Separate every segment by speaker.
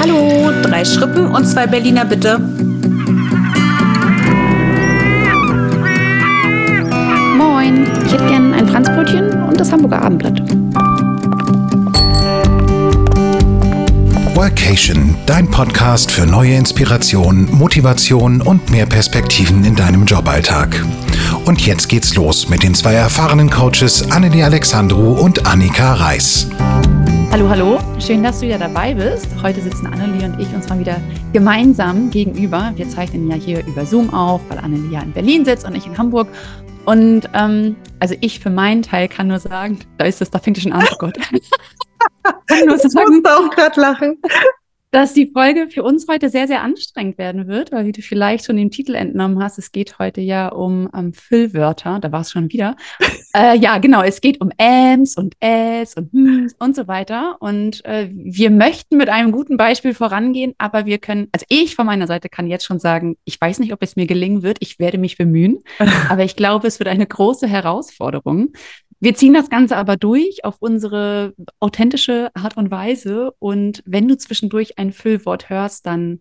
Speaker 1: Hallo, drei Schrippen und zwei Berliner bitte.
Speaker 2: Moin, ich hätte gern ein Franzbrötchen und das Hamburger Abendblatt.
Speaker 3: Workation, dein Podcast für neue Inspiration, Motivation und mehr Perspektiven in deinem Joballtag. Und jetzt geht's los mit den zwei erfahrenen Coaches Annelie Alexandru und Annika Reis.
Speaker 2: Hallo, hallo. Schön, dass du wieder dabei bist. Heute sitzen Annelie und ich uns mal wieder gemeinsam gegenüber. Wir zeichnen ja hier über Zoom auf, weil Annelie ja in Berlin sitzt und ich in Hamburg. Und ähm, also ich für meinen Teil kann nur sagen, da ist es, da fängt es schon an, oh Gott.
Speaker 1: kann nur sagen, ich musste auch gerade lachen
Speaker 2: dass die Folge für uns heute sehr, sehr anstrengend werden wird, weil wie du vielleicht schon den Titel entnommen hast, es geht heute ja um, um Füllwörter, da war es schon wieder. äh, ja, genau, es geht um Äms und Äs und Hms und so weiter. Und äh, wir möchten mit einem guten Beispiel vorangehen, aber wir können, also ich von meiner Seite kann jetzt schon sagen, ich weiß nicht, ob es mir gelingen wird, ich werde mich bemühen, aber ich glaube, es wird eine große Herausforderung. Wir ziehen das Ganze aber durch auf unsere authentische Art und Weise. Und wenn du zwischendurch ein Füllwort hörst, dann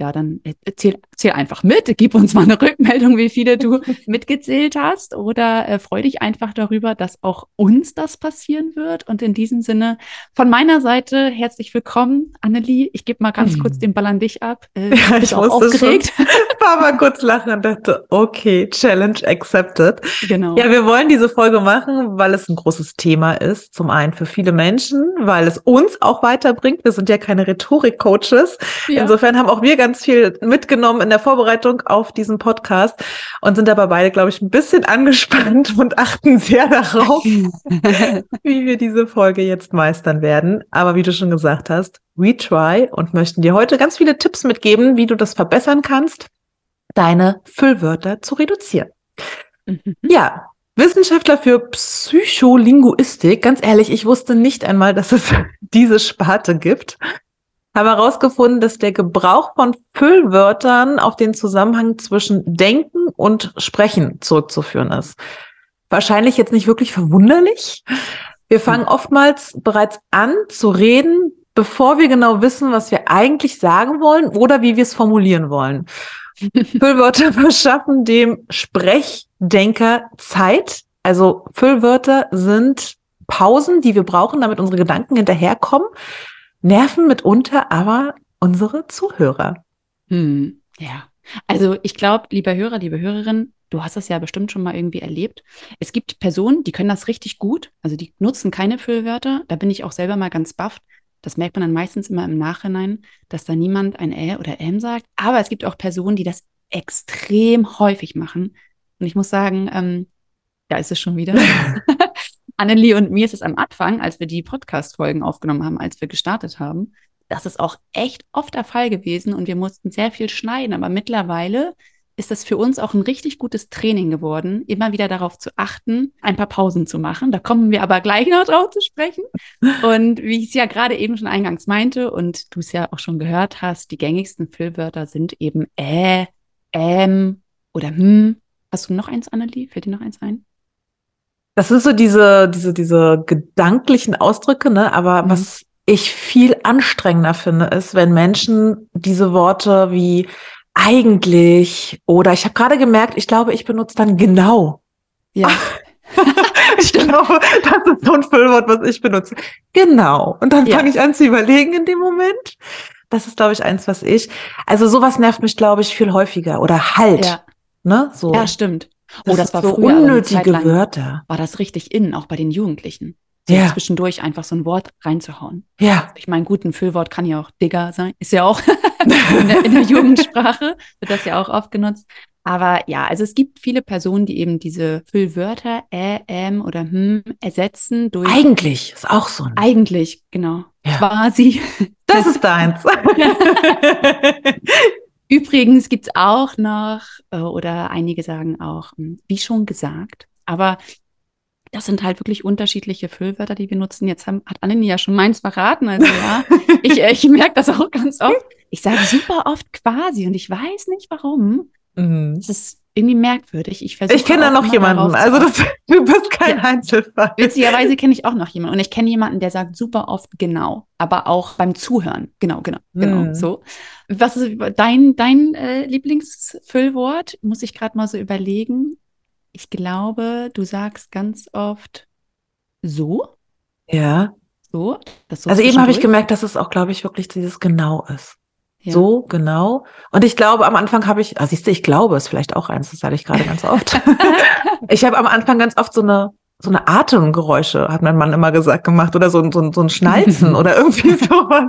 Speaker 2: ja, dann erzähl, erzähl einfach mit, gib uns mal eine Rückmeldung, wie viele du mitgezählt hast oder äh, freu dich einfach darüber, dass auch uns das passieren wird. Und in diesem Sinne von meiner Seite herzlich willkommen, Annelie. Ich gebe mal ganz mhm. kurz den Ball an dich ab.
Speaker 1: Äh, ja, ich auch aufgeregt. Schon. war mal kurz lachen und dachte, okay, Challenge accepted. Genau. Ja, wir wollen diese Folge machen, weil es ein großes Thema ist. Zum einen für viele Menschen, weil es uns auch weiterbringt. Wir sind ja keine Rhetorik-Coaches. Ja. Insofern haben auch wir ganz ganz viel mitgenommen in der Vorbereitung auf diesen Podcast und sind aber beide, glaube ich, ein bisschen angespannt und achten sehr darauf, wie wir diese Folge jetzt meistern werden. Aber wie du schon gesagt hast, we try und möchten dir heute ganz viele Tipps mitgeben, wie du das verbessern kannst, deine Füllwörter zu reduzieren. Mhm. Ja, Wissenschaftler für Psycholinguistik, ganz ehrlich, ich wusste nicht einmal, dass es diese Sparte gibt haben herausgefunden, dass der Gebrauch von Füllwörtern auf den Zusammenhang zwischen Denken und Sprechen zurückzuführen ist. Wahrscheinlich jetzt nicht wirklich verwunderlich. Wir fangen oftmals bereits an zu reden, bevor wir genau wissen, was wir eigentlich sagen wollen oder wie wir es formulieren wollen. Füllwörter verschaffen dem Sprechdenker Zeit. Also Füllwörter sind Pausen, die wir brauchen, damit unsere Gedanken hinterherkommen nerven mitunter aber unsere Zuhörer.
Speaker 2: Hm, ja. Also ich glaube, lieber Hörer, liebe Hörerin, du hast das ja bestimmt schon mal irgendwie erlebt. Es gibt Personen, die können das richtig gut, also die nutzen keine Füllwörter. Da bin ich auch selber mal ganz bafft. Das merkt man dann meistens immer im Nachhinein, dass da niemand ein Ä oder M sagt. Aber es gibt auch Personen, die das extrem häufig machen. Und ich muss sagen, ähm, da ist es schon wieder. Annelie und mir ist es am Anfang, als wir die Podcast-Folgen aufgenommen haben, als wir gestartet haben, das ist auch echt oft der Fall gewesen und wir mussten sehr viel schneiden. Aber mittlerweile ist das für uns auch ein richtig gutes Training geworden, immer wieder darauf zu achten, ein paar Pausen zu machen. Da kommen wir aber gleich noch drauf zu sprechen. Und wie ich es ja gerade eben schon eingangs meinte und du es ja auch schon gehört hast, die gängigsten Füllwörter sind eben äh, ähm oder hm. Hast du noch eins, Annelie? Fällt dir noch eins ein?
Speaker 1: Das sind so diese, diese, diese gedanklichen Ausdrücke, ne? Aber mhm. was ich viel anstrengender finde, ist, wenn Menschen diese Worte wie eigentlich oder ich habe gerade gemerkt, ich glaube, ich benutze dann genau.
Speaker 2: Ja.
Speaker 1: ich glaube, das ist so ein Füllwort, was ich benutze. Genau. Und dann ja. fange ich an zu überlegen in dem Moment. Das ist, glaube ich, eins, was ich. Also sowas nervt mich, glaube ich, viel häufiger. Oder halt.
Speaker 2: Ja.
Speaker 1: Ne? So.
Speaker 2: Ja, stimmt.
Speaker 1: Das oh, das war so früher, unnötige Wörter.
Speaker 2: War das richtig innen, auch bei den Jugendlichen. So ja. zwischendurch einfach so ein Wort reinzuhauen.
Speaker 1: Ja.
Speaker 2: Ich meine, gut, ein Füllwort kann ja auch Digger sein. Ist ja auch in, der, in der Jugendsprache wird das ja auch oft genutzt. Aber ja, also es gibt viele Personen, die eben diese Füllwörter ä, ähm oder hm ersetzen durch.
Speaker 1: Eigentlich ist auch so. Ein
Speaker 2: Eigentlich, genau. Ja. Quasi.
Speaker 1: Das ist deins.
Speaker 2: Übrigens gibt es auch noch, äh, oder einige sagen auch, hm, wie schon gesagt, aber das sind halt wirklich unterschiedliche Füllwörter, die wir nutzen. Jetzt haben, hat Annelie ja schon meins verraten. Also ja, ich, ich merke das auch ganz oft. Ich sage super oft quasi und ich weiß nicht warum. Mhm. Es ist irgendwie merkwürdig.
Speaker 1: Ich, ich kenne da noch jemanden. Also das, du bist kein ja. Einzelfall.
Speaker 2: Witzigerweise kenne ich auch noch jemanden. Und ich kenne jemanden, der sagt super oft genau, aber auch beim Zuhören. Genau, genau, genau. Hm. So. Was ist dein, dein äh, Lieblingsfüllwort? Muss ich gerade mal so überlegen. Ich glaube, du sagst ganz oft so.
Speaker 1: Ja.
Speaker 2: So.
Speaker 1: so also eben habe ich gemerkt, dass es auch, glaube ich, wirklich dieses genau ist. Ja. So, genau. Und ich glaube, am Anfang habe ich, ah, siehst du, ich glaube, ist vielleicht auch eins, das sage ich gerade ganz oft. ich habe am Anfang ganz oft so eine, so eine Atemgeräusche, hat mein Mann immer gesagt, gemacht oder so, so, so ein Schnalzen oder irgendwie sowas.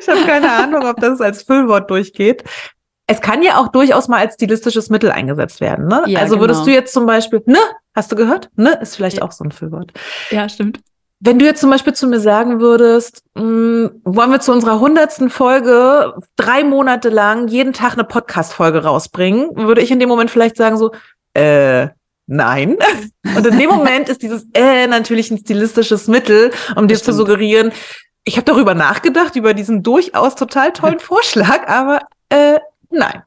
Speaker 1: Ich habe keine Ahnung, ob das als Füllwort durchgeht. Es kann ja auch durchaus mal als stilistisches Mittel eingesetzt werden. Ne? Ja, also würdest genau. du jetzt zum Beispiel, ne, hast du gehört? Ne, ist vielleicht ja. auch so ein Füllwort.
Speaker 2: Ja, stimmt.
Speaker 1: Wenn du jetzt zum Beispiel zu mir sagen würdest, mh, hm, wollen wir zu unserer hundertsten Folge drei Monate lang jeden Tag eine Podcast-Folge rausbringen, würde ich in dem Moment vielleicht sagen so, äh, nein. Und in dem Moment ist dieses äh natürlich ein stilistisches Mittel, um dir zu suggerieren, ich habe darüber nachgedacht, über diesen durchaus total tollen Vorschlag, aber äh, nein.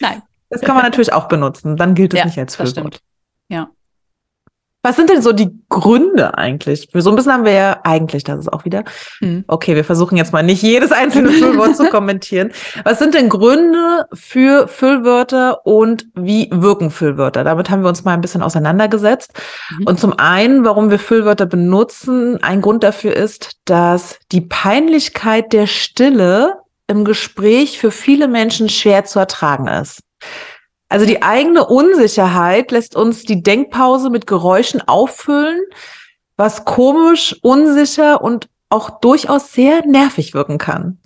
Speaker 2: Nein.
Speaker 1: Das kann man natürlich auch benutzen. Dann gilt es ja, nicht als Füllwort.
Speaker 2: Ja.
Speaker 1: Was sind denn so die Gründe eigentlich? Für so ein bisschen haben wir ja eigentlich, das ist auch wieder. Hm. Okay, wir versuchen jetzt mal nicht jedes einzelne Füllwort zu kommentieren. Was sind denn Gründe für Füllwörter und wie wirken Füllwörter? Damit haben wir uns mal ein bisschen auseinandergesetzt. Mhm. Und zum einen, warum wir Füllwörter benutzen, ein Grund dafür ist, dass die Peinlichkeit der Stille im Gespräch für viele Menschen schwer zu ertragen ist. Also die eigene Unsicherheit lässt uns die Denkpause mit Geräuschen auffüllen, was komisch, unsicher und auch durchaus sehr nervig wirken kann.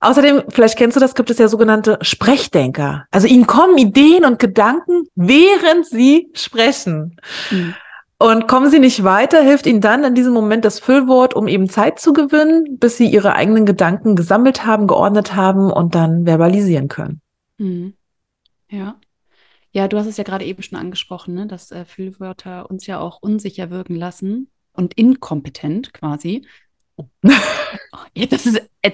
Speaker 1: Außerdem, vielleicht kennst du das, gibt es ja sogenannte Sprechdenker. Also ihnen kommen Ideen und Gedanken, während sie sprechen. Mhm. Und kommen sie nicht weiter, hilft ihnen dann in diesem Moment das Füllwort, um eben Zeit zu gewinnen, bis sie ihre eigenen Gedanken gesammelt haben, geordnet haben und dann verbalisieren können.
Speaker 2: Mhm. Ja. Ja, du hast es ja gerade eben schon angesprochen, ne, dass äh, Füllwörter uns ja auch unsicher wirken lassen und inkompetent quasi. Oh. das ist, äh,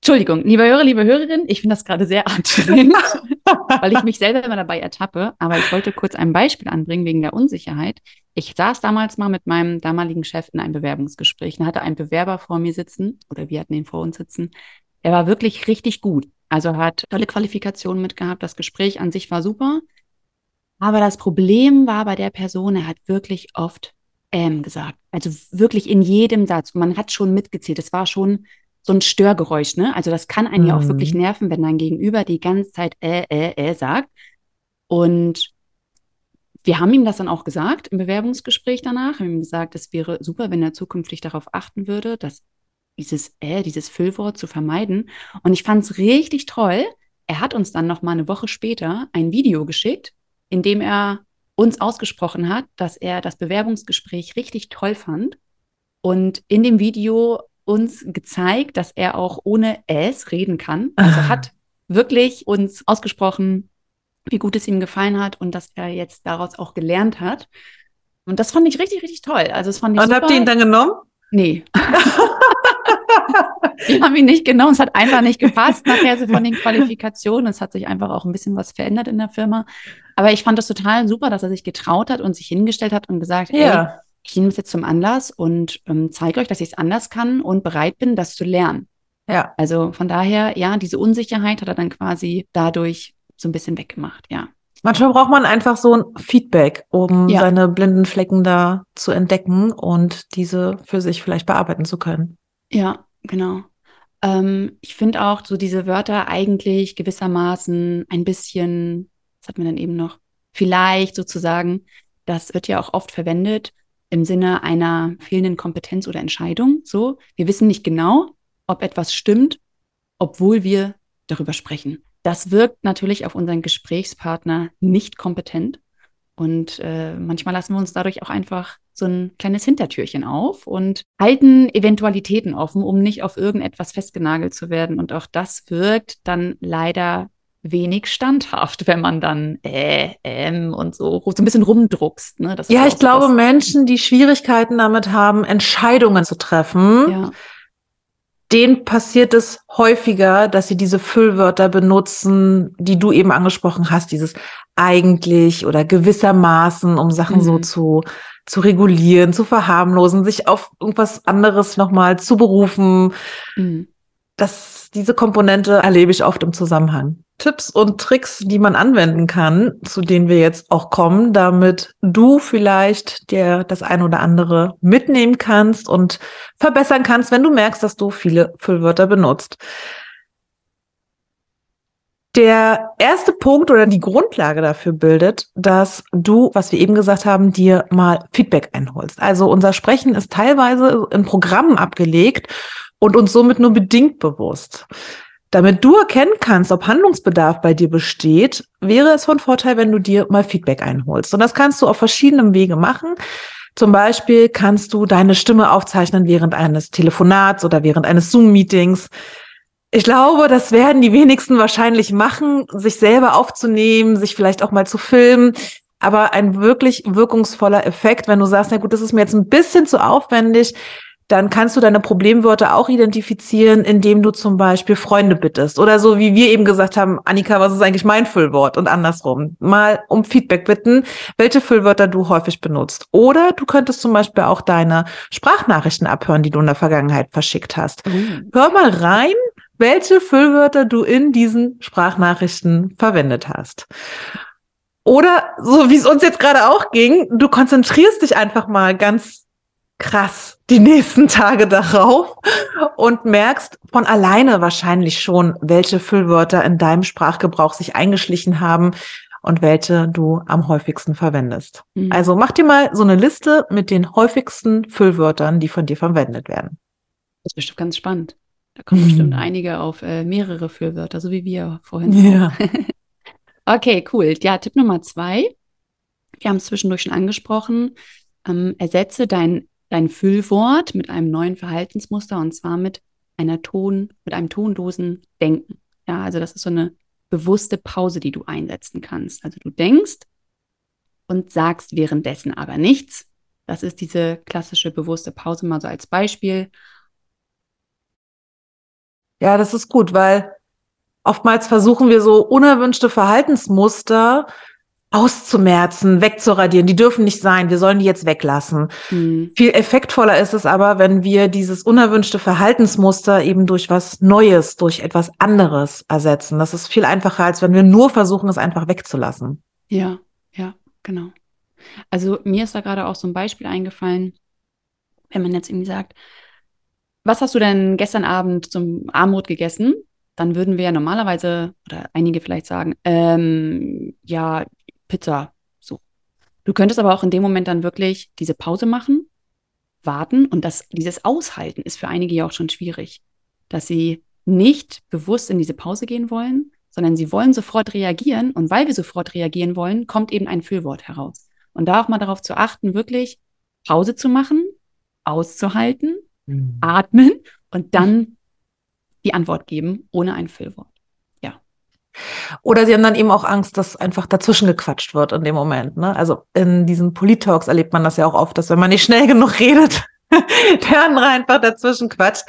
Speaker 2: Entschuldigung, liebe Hörer, liebe Hörerin, ich finde das gerade sehr anstrengend, weil ich mich selber immer dabei ertappe. Aber ich wollte kurz ein Beispiel anbringen wegen der Unsicherheit. Ich saß damals mal mit meinem damaligen Chef in einem Bewerbungsgespräch und hatte einen Bewerber vor mir sitzen, oder wir hatten ihn vor uns sitzen. Er war wirklich richtig gut. Also hat tolle Qualifikationen mitgehabt. Das Gespräch an sich war super. Aber das Problem war bei der Person, er hat wirklich oft ähm gesagt. Also wirklich in jedem Satz. Man hat schon mitgezählt. Es war schon so ein Störgeräusch, ne? Also das kann einen mhm. ja auch wirklich mhm. nerven, wenn dein Gegenüber die ganze Zeit äh, äh, äh sagt. Und wir haben ihm das dann auch gesagt im Bewerbungsgespräch danach. Wir haben ihm gesagt, es wäre super, wenn er zukünftig darauf achten würde, dass dieses äh, dieses Füllwort zu vermeiden. Und ich fand es richtig toll. Er hat uns dann noch mal eine Woche später ein Video geschickt, in dem er uns ausgesprochen hat, dass er das Bewerbungsgespräch richtig toll fand und in dem Video uns gezeigt, dass er auch ohne es reden kann. Also ah. hat wirklich uns ausgesprochen, wie gut es ihm gefallen hat und dass er jetzt daraus auch gelernt hat. Und das fand ich richtig, richtig toll. Also das fand ich
Speaker 1: Und super. habt ihr ihn dann genommen?
Speaker 2: Nee. Wir haben ihn nicht genommen. Es hat einfach nicht gepasst nachher so von den Qualifikationen. Es hat sich einfach auch ein bisschen was verändert in der Firma. Aber ich fand das total super, dass er sich getraut hat und sich hingestellt hat und gesagt, ja. Hey, ich nehme es jetzt zum Anlass und ähm, zeige euch, dass ich es anders kann und bereit bin, das zu lernen. Ja. Also von daher, ja, diese Unsicherheit hat er dann quasi dadurch so ein bisschen weggemacht, ja.
Speaker 1: Manchmal braucht man einfach so ein Feedback, um ja. seine blinden Flecken da zu entdecken und diese für sich vielleicht bearbeiten zu können.
Speaker 2: Ja, genau. Ähm, ich finde auch so diese Wörter eigentlich gewissermaßen ein bisschen, was hat man dann eben noch? Vielleicht sozusagen, das wird ja auch oft verwendet im Sinne einer fehlenden Kompetenz oder Entscheidung. So, wir wissen nicht genau, ob etwas stimmt, obwohl wir darüber sprechen. Das wirkt natürlich auf unseren Gesprächspartner nicht kompetent. Und äh, manchmal lassen wir uns dadurch auch einfach so ein kleines Hintertürchen auf und halten Eventualitäten offen, um nicht auf irgendetwas festgenagelt zu werden. Und auch das wirkt dann leider wenig standhaft, wenn man dann äh, ähm und so, so ein bisschen rumdruckst. Ne?
Speaker 1: ja, ich so glaube. Menschen, die Schwierigkeiten damit haben, Entscheidungen zu treffen, ja. denen passiert es häufiger, dass sie diese Füllwörter benutzen, die du eben angesprochen hast, dieses eigentlich oder gewissermaßen, um Sachen mhm. so zu, zu regulieren, zu verharmlosen, sich auf irgendwas anderes nochmal zu berufen. Mhm. Das, diese Komponente erlebe ich oft im Zusammenhang. Tipps und Tricks, die man anwenden kann, zu denen wir jetzt auch kommen, damit du vielleicht dir das ein oder andere mitnehmen kannst und verbessern kannst, wenn du merkst, dass du viele Füllwörter benutzt. Der erste Punkt oder die Grundlage dafür bildet, dass du, was wir eben gesagt haben, dir mal Feedback einholst. Also unser Sprechen ist teilweise in Programmen abgelegt und uns somit nur bedingt bewusst. Damit du erkennen kannst, ob Handlungsbedarf bei dir besteht, wäre es von Vorteil, wenn du dir mal Feedback einholst. Und das kannst du auf verschiedenen Wege machen. Zum Beispiel kannst du deine Stimme aufzeichnen während eines Telefonats oder während eines Zoom-Meetings. Ich glaube, das werden die wenigsten wahrscheinlich machen, sich selber aufzunehmen, sich vielleicht auch mal zu filmen. Aber ein wirklich wirkungsvoller Effekt, wenn du sagst, na gut, das ist mir jetzt ein bisschen zu aufwendig, dann kannst du deine Problemwörter auch identifizieren, indem du zum Beispiel Freunde bittest. Oder so wie wir eben gesagt haben, Annika, was ist eigentlich mein Füllwort? Und andersrum. Mal um Feedback bitten, welche Füllwörter du häufig benutzt. Oder du könntest zum Beispiel auch deine Sprachnachrichten abhören, die du in der Vergangenheit verschickt hast. Mhm. Hör mal rein, welche Füllwörter du in diesen Sprachnachrichten verwendet hast. Oder so wie es uns jetzt gerade auch ging, du konzentrierst dich einfach mal ganz krass die nächsten Tage darauf und merkst von alleine wahrscheinlich schon, welche Füllwörter in deinem Sprachgebrauch sich eingeschlichen haben und welche du am häufigsten verwendest. Mhm. Also mach dir mal so eine Liste mit den häufigsten Füllwörtern, die von dir verwendet werden.
Speaker 2: Das ist bestimmt ganz spannend. Da kommen mhm. bestimmt einige auf äh, mehrere Füllwörter, so wie wir vorhin.
Speaker 1: Ja.
Speaker 2: okay, cool. Ja, Tipp Nummer zwei. Wir haben es zwischendurch schon angesprochen. Ähm, ersetze dein dein Füllwort mit einem neuen Verhaltensmuster und zwar mit einer Ton, mit einem tonlosen Denken. Ja, also das ist so eine bewusste Pause, die du einsetzen kannst. Also du denkst und sagst währenddessen aber nichts. Das ist diese klassische bewusste Pause mal so als Beispiel.
Speaker 1: Ja, das ist gut, weil oftmals versuchen wir so unerwünschte Verhaltensmuster auszumerzen, wegzuradieren. Die dürfen nicht sein. Wir sollen die jetzt weglassen. Mhm. Viel effektvoller ist es aber, wenn wir dieses unerwünschte Verhaltensmuster eben durch was Neues, durch etwas anderes ersetzen. Das ist viel einfacher, als wenn wir nur versuchen, es einfach wegzulassen.
Speaker 2: Ja, ja, genau. Also mir ist da gerade auch so ein Beispiel eingefallen, wenn man jetzt irgendwie sagt, was hast du denn gestern Abend zum Armut gegessen? Dann würden wir ja normalerweise, oder einige vielleicht sagen, ähm, ja, Pizza. So. Du könntest aber auch in dem Moment dann wirklich diese Pause machen, warten und das, dieses Aushalten ist für einige ja auch schon schwierig, dass sie nicht bewusst in diese Pause gehen wollen, sondern sie wollen sofort reagieren und weil wir sofort reagieren wollen, kommt eben ein Füllwort heraus. Und da auch mal darauf zu achten, wirklich Pause zu machen, auszuhalten, mhm. atmen und dann die Antwort geben ohne ein Füllwort.
Speaker 1: Oder sie haben dann eben auch Angst, dass einfach dazwischen gequatscht wird in dem Moment. Ne? Also in diesen Polit-Talks erlebt man das ja auch oft, dass wenn man nicht schnell genug redet, der andere einfach dazwischen quatscht.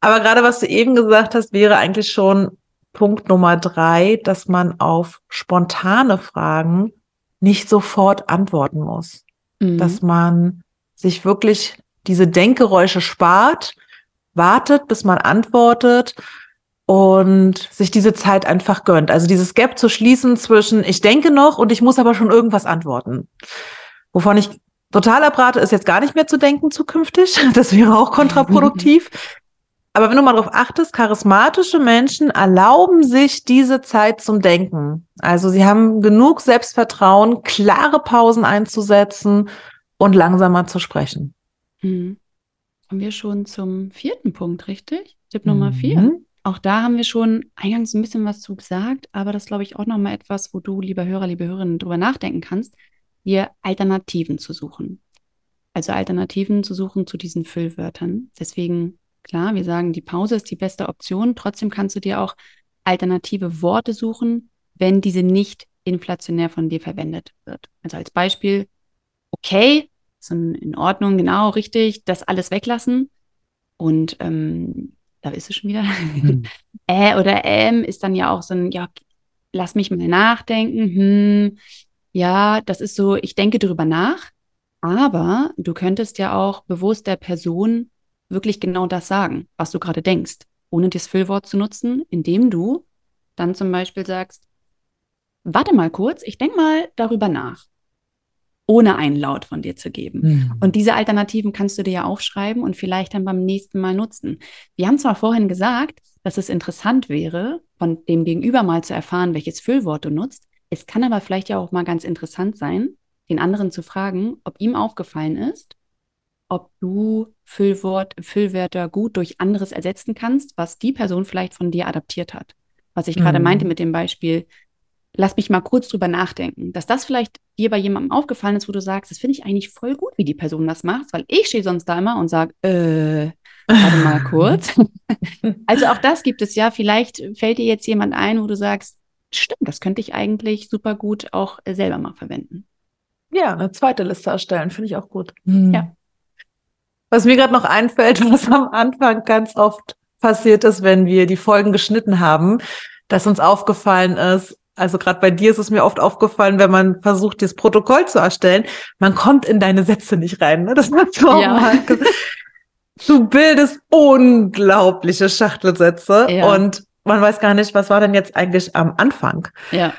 Speaker 1: Aber gerade was du eben gesagt hast, wäre eigentlich schon Punkt Nummer drei, dass man auf spontane Fragen nicht sofort antworten muss. Mhm. Dass man sich wirklich diese Denkgeräusche spart, wartet, bis man antwortet und sich diese Zeit einfach gönnt. Also dieses Gap zu schließen zwischen ich denke noch und ich muss aber schon irgendwas antworten. Wovon ich total abrate, ist jetzt gar nicht mehr zu denken zukünftig. Das wäre auch kontraproduktiv. aber wenn du mal darauf achtest, charismatische Menschen erlauben sich diese Zeit zum Denken. Also sie haben genug Selbstvertrauen, klare Pausen einzusetzen und langsamer zu sprechen.
Speaker 2: Mhm. Kommen wir schon zum vierten Punkt, richtig? Tipp Nummer vier. Mhm. Auch da haben wir schon eingangs ein bisschen was zu gesagt, aber das glaube ich auch nochmal etwas, wo du, lieber Hörer, liebe Hörerinnen, drüber nachdenken kannst, dir Alternativen zu suchen. Also Alternativen zu suchen zu diesen Füllwörtern. Deswegen, klar, wir sagen, die Pause ist die beste Option. Trotzdem kannst du dir auch alternative Worte suchen, wenn diese nicht inflationär von dir verwendet wird. Also als Beispiel, okay, ist in Ordnung, genau, richtig, das alles weglassen. Und ähm, da ist es schon wieder. Mhm. äh oder ähm ist dann ja auch so ein, ja, lass mich mal nachdenken, hm, ja, das ist so, ich denke darüber nach, aber du könntest ja auch bewusst der Person wirklich genau das sagen, was du gerade denkst, ohne das Füllwort zu nutzen, indem du dann zum Beispiel sagst, warte mal kurz, ich denke mal darüber nach, ohne einen Laut von dir zu geben. Mhm. Und diese Alternativen kannst du dir ja aufschreiben und vielleicht dann beim nächsten Mal nutzen. Wir haben zwar vorhin gesagt, dass es interessant wäre, von dem Gegenüber mal zu erfahren, welches Füllwort du nutzt. Es kann aber vielleicht ja auch mal ganz interessant sein, den anderen zu fragen, ob ihm aufgefallen ist, ob du Füllwort, Füllwörter gut durch anderes ersetzen kannst, was die Person vielleicht von dir adaptiert hat. Was ich gerade mhm. meinte mit dem Beispiel, lass mich mal kurz drüber nachdenken, dass das vielleicht dir bei jemandem aufgefallen ist, wo du sagst, das finde ich eigentlich voll gut, wie die Person das macht, weil ich stehe sonst da immer und sage, äh, warte mal kurz. also auch das gibt es ja. Vielleicht fällt dir jetzt jemand ein, wo du sagst, stimmt, das könnte ich eigentlich super gut auch selber mal verwenden.
Speaker 1: Ja, eine zweite Liste erstellen, finde ich auch gut. Mhm. Ja. Was mir gerade noch einfällt, was am Anfang ganz oft passiert ist, wenn wir die Folgen geschnitten haben, dass uns aufgefallen ist, also gerade bei dir ist es mir oft aufgefallen, wenn man versucht, das Protokoll zu erstellen, man kommt in deine Sätze nicht rein. Ne? Das hast du auch ja. mal Du bildest unglaubliche Schachtelsätze ja. und man weiß gar nicht, was war denn jetzt eigentlich am Anfang.
Speaker 2: Ja.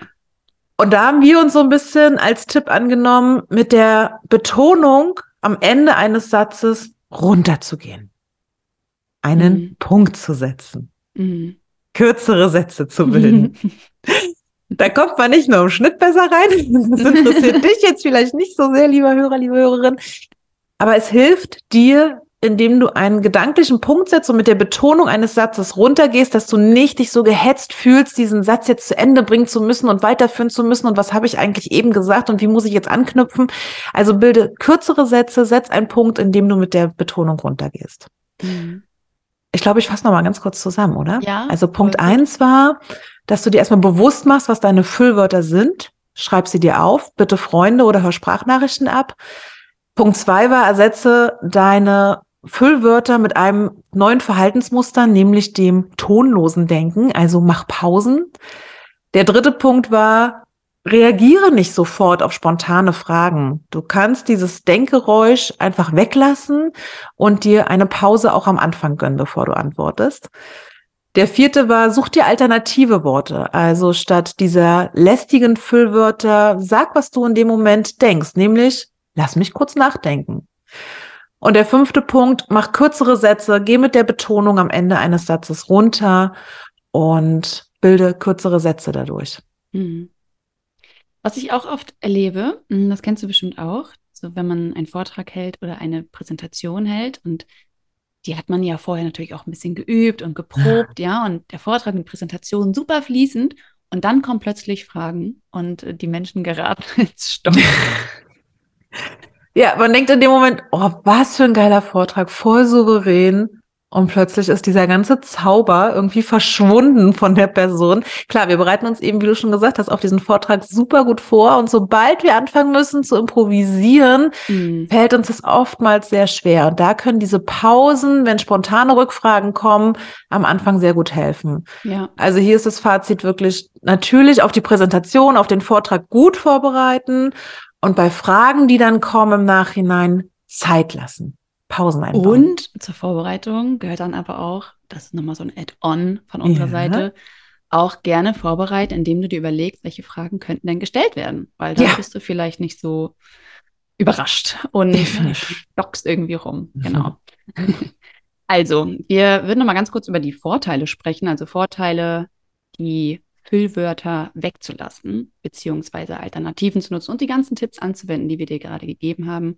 Speaker 1: Und da haben wir uns so ein bisschen als Tipp angenommen, mit der Betonung am Ende eines Satzes runterzugehen. Einen mhm. Punkt zu setzen. Mhm. Kürzere Sätze zu bilden. Da kommt man nicht nur im Schnitt besser rein. Das interessiert dich jetzt vielleicht nicht so sehr, lieber Hörer, liebe Hörerin. Aber es hilft dir, indem du einen gedanklichen Punkt setzt und mit der Betonung eines Satzes runtergehst, dass du nicht dich so gehetzt fühlst, diesen Satz jetzt zu Ende bringen zu müssen und weiterführen zu müssen und was habe ich eigentlich eben gesagt und wie muss ich jetzt anknüpfen. Also bilde kürzere Sätze, setz einen Punkt, indem du mit der Betonung runtergehst. Mhm. Ich glaube, ich fasse noch mal ganz kurz zusammen, oder?
Speaker 2: Ja.
Speaker 1: Also Punkt eins war, dass du dir erstmal bewusst machst, was deine Füllwörter sind. Schreib sie dir auf, bitte Freunde oder hör Sprachnachrichten ab. Punkt zwei war, ersetze deine Füllwörter mit einem neuen Verhaltensmuster, nämlich dem tonlosen Denken, also mach Pausen. Der dritte Punkt war, reagiere nicht sofort auf spontane Fragen. Du kannst dieses Denkgeräusch einfach weglassen und dir eine Pause auch am Anfang gönnen, bevor du antwortest. Der vierte war, such dir alternative Worte. Also statt dieser lästigen Füllwörter, sag, was du in dem Moment denkst, nämlich, lass mich kurz nachdenken. Und der fünfte Punkt, mach kürzere Sätze, geh mit der Betonung am Ende eines Satzes runter und bilde kürzere Sätze dadurch. Mhm.
Speaker 2: Was ich auch oft erlebe, hm, das kennst du bestimmt auch, so wenn man einen Vortrag hält oder eine Präsentation hält und die hat man ja vorher natürlich auch ein bisschen geübt und geprobt, ja, ja und der Vortrag und die Präsentation super fließend und dann kommen plötzlich Fragen und äh, die Menschen geraten ins Stocken.
Speaker 1: Ja, man denkt in dem Moment, oh, was für ein geiler Vortrag, voll souverän. Und plötzlich ist dieser ganze Zauber irgendwie verschwunden von der Person. Klar, wir bereiten uns eben, wie du schon gesagt hast, auf diesen Vortrag super gut vor. Und sobald wir anfangen müssen zu improvisieren, mhm. fällt uns das oftmals sehr schwer. Und da können diese Pausen, wenn spontane Rückfragen kommen, am Anfang sehr gut helfen.
Speaker 2: Ja.
Speaker 1: Also hier ist das Fazit wirklich natürlich auf die Präsentation, auf den Vortrag gut vorbereiten und bei Fragen, die dann kommen im Nachhinein, Zeit lassen. Pausen einbauen.
Speaker 2: Und zur Vorbereitung gehört dann aber auch, das ist nochmal so ein Add-on von unserer ja. Seite, auch gerne vorbereiten, indem du dir überlegst, welche Fragen könnten denn gestellt werden. Weil dann ja. bist du vielleicht nicht so überrascht und stockst irgendwie rum. Mhm. Genau. also, wir würden nochmal ganz kurz über die Vorteile sprechen. Also Vorteile, die Füllwörter wegzulassen, beziehungsweise Alternativen zu nutzen und die ganzen Tipps anzuwenden, die wir dir gerade gegeben haben.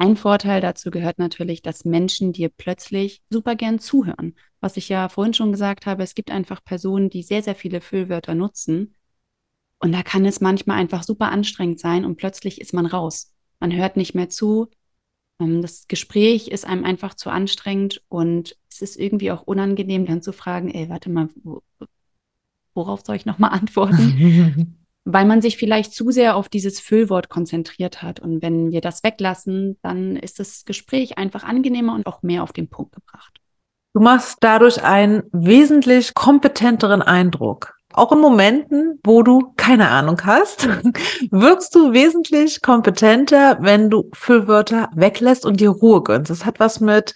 Speaker 2: Ein Vorteil dazu gehört natürlich, dass Menschen dir plötzlich super gern zuhören. Was ich ja vorhin schon gesagt habe, es gibt einfach Personen, die sehr, sehr viele Füllwörter nutzen. Und da kann es manchmal einfach super anstrengend sein und plötzlich ist man raus. Man hört nicht mehr zu. Ähm, das Gespräch ist einem einfach zu anstrengend und es ist irgendwie auch unangenehm, dann zu fragen, ey, warte mal, worauf soll ich nochmal antworten? weil man sich vielleicht zu sehr auf dieses Füllwort konzentriert hat. Und wenn wir das weglassen, dann ist das Gespräch einfach angenehmer und auch mehr auf den Punkt gebracht.
Speaker 1: Du machst dadurch einen wesentlich kompetenteren Eindruck. Auch in Momenten, wo du keine Ahnung hast, wirkst du wesentlich kompetenter, wenn du Füllwörter weglässt und dir Ruhe gönnst. Das hat was mit,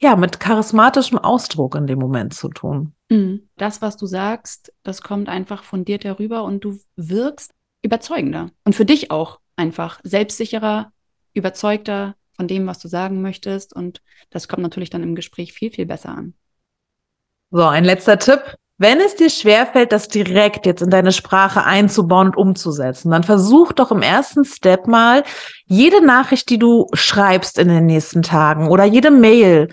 Speaker 1: ja, mit charismatischem Ausdruck in dem Moment zu tun.
Speaker 2: Mhm. Das, was du sagst, das kommt einfach von dir darüber und du wirkst überzeugender. Und für dich auch einfach selbstsicherer, überzeugter von dem, was du sagen möchtest. Und das kommt natürlich dann im Gespräch viel, viel besser an.
Speaker 1: So, ein letzter Tipp. Wenn es dir schwerfällt, das direkt jetzt in deine Sprache einzubauen und umzusetzen, dann versuch doch im ersten Step mal, jede Nachricht, die du schreibst in den nächsten Tagen oder jede Mail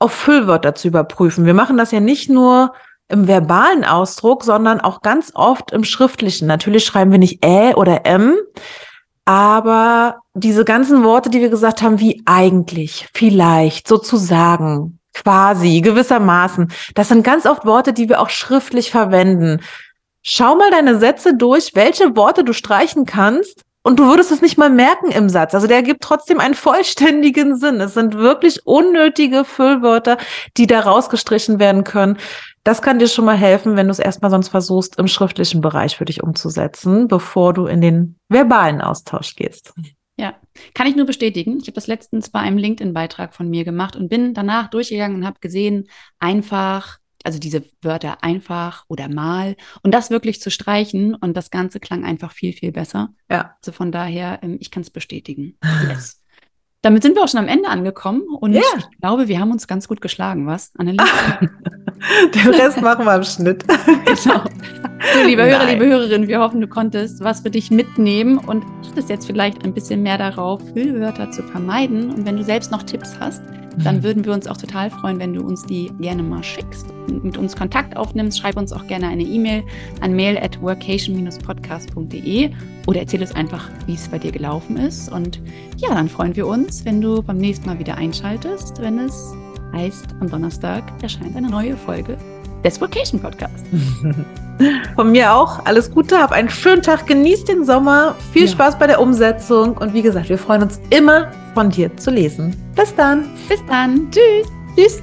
Speaker 1: auf Füllwörter zu überprüfen. Wir machen das ja nicht nur im verbalen Ausdruck, sondern auch ganz oft im schriftlichen. Natürlich schreiben wir nicht Ä oder M, aber diese ganzen Worte, die wir gesagt haben, wie eigentlich, vielleicht, sozusagen, quasi, gewissermaßen. Das sind ganz oft Worte, die wir auch schriftlich verwenden. Schau mal deine Sätze durch, welche Worte du streichen kannst und du würdest es nicht mal merken im Satz. Also der gibt trotzdem einen vollständigen Sinn. Es sind wirklich unnötige Füllwörter, die da rausgestrichen werden können. Das kann dir schon mal helfen, wenn du es erstmal sonst versuchst, im schriftlichen Bereich für dich umzusetzen, bevor du in den verbalen Austausch gehst.
Speaker 2: Ja, kann ich nur bestätigen. Ich habe das letztens bei einem LinkedIn-Beitrag von mir gemacht und bin danach durchgegangen und habe gesehen, einfach, also diese Wörter einfach oder mal und das wirklich zu streichen und das Ganze klang einfach viel, viel besser. Ja. Also von daher, ähm, ich kann es bestätigen. Yes. Damit sind wir auch schon am Ende angekommen und yeah. ich glaube, wir haben uns ganz gut geschlagen, was, Anneliese?
Speaker 1: Den Rest machen wir im Schnitt. genau.
Speaker 2: So, liebe Hörer, liebe Hörerinnen, wir hoffen, du konntest was für dich mitnehmen und achtest jetzt vielleicht ein bisschen mehr darauf, Füllwörter zu vermeiden. Und wenn du selbst noch Tipps hast, dann mhm. würden wir uns auch total freuen, wenn du uns die gerne mal schickst und mit uns Kontakt aufnimmst. Schreib uns auch gerne eine E-Mail an mail at workation-podcast.de oder erzähl uns einfach, wie es bei dir gelaufen ist. Und ja, dann freuen wir uns, wenn du beim nächsten Mal wieder einschaltest, wenn es heißt, am Donnerstag erscheint eine neue Folge des Vocation Podcasts.
Speaker 1: Von mir auch. Alles Gute, hab einen schönen Tag, genieß den Sommer, viel ja. Spaß bei der Umsetzung und wie gesagt, wir freuen uns immer von dir zu lesen. Bis dann.
Speaker 2: Bis dann. Tschüss. Tschüss.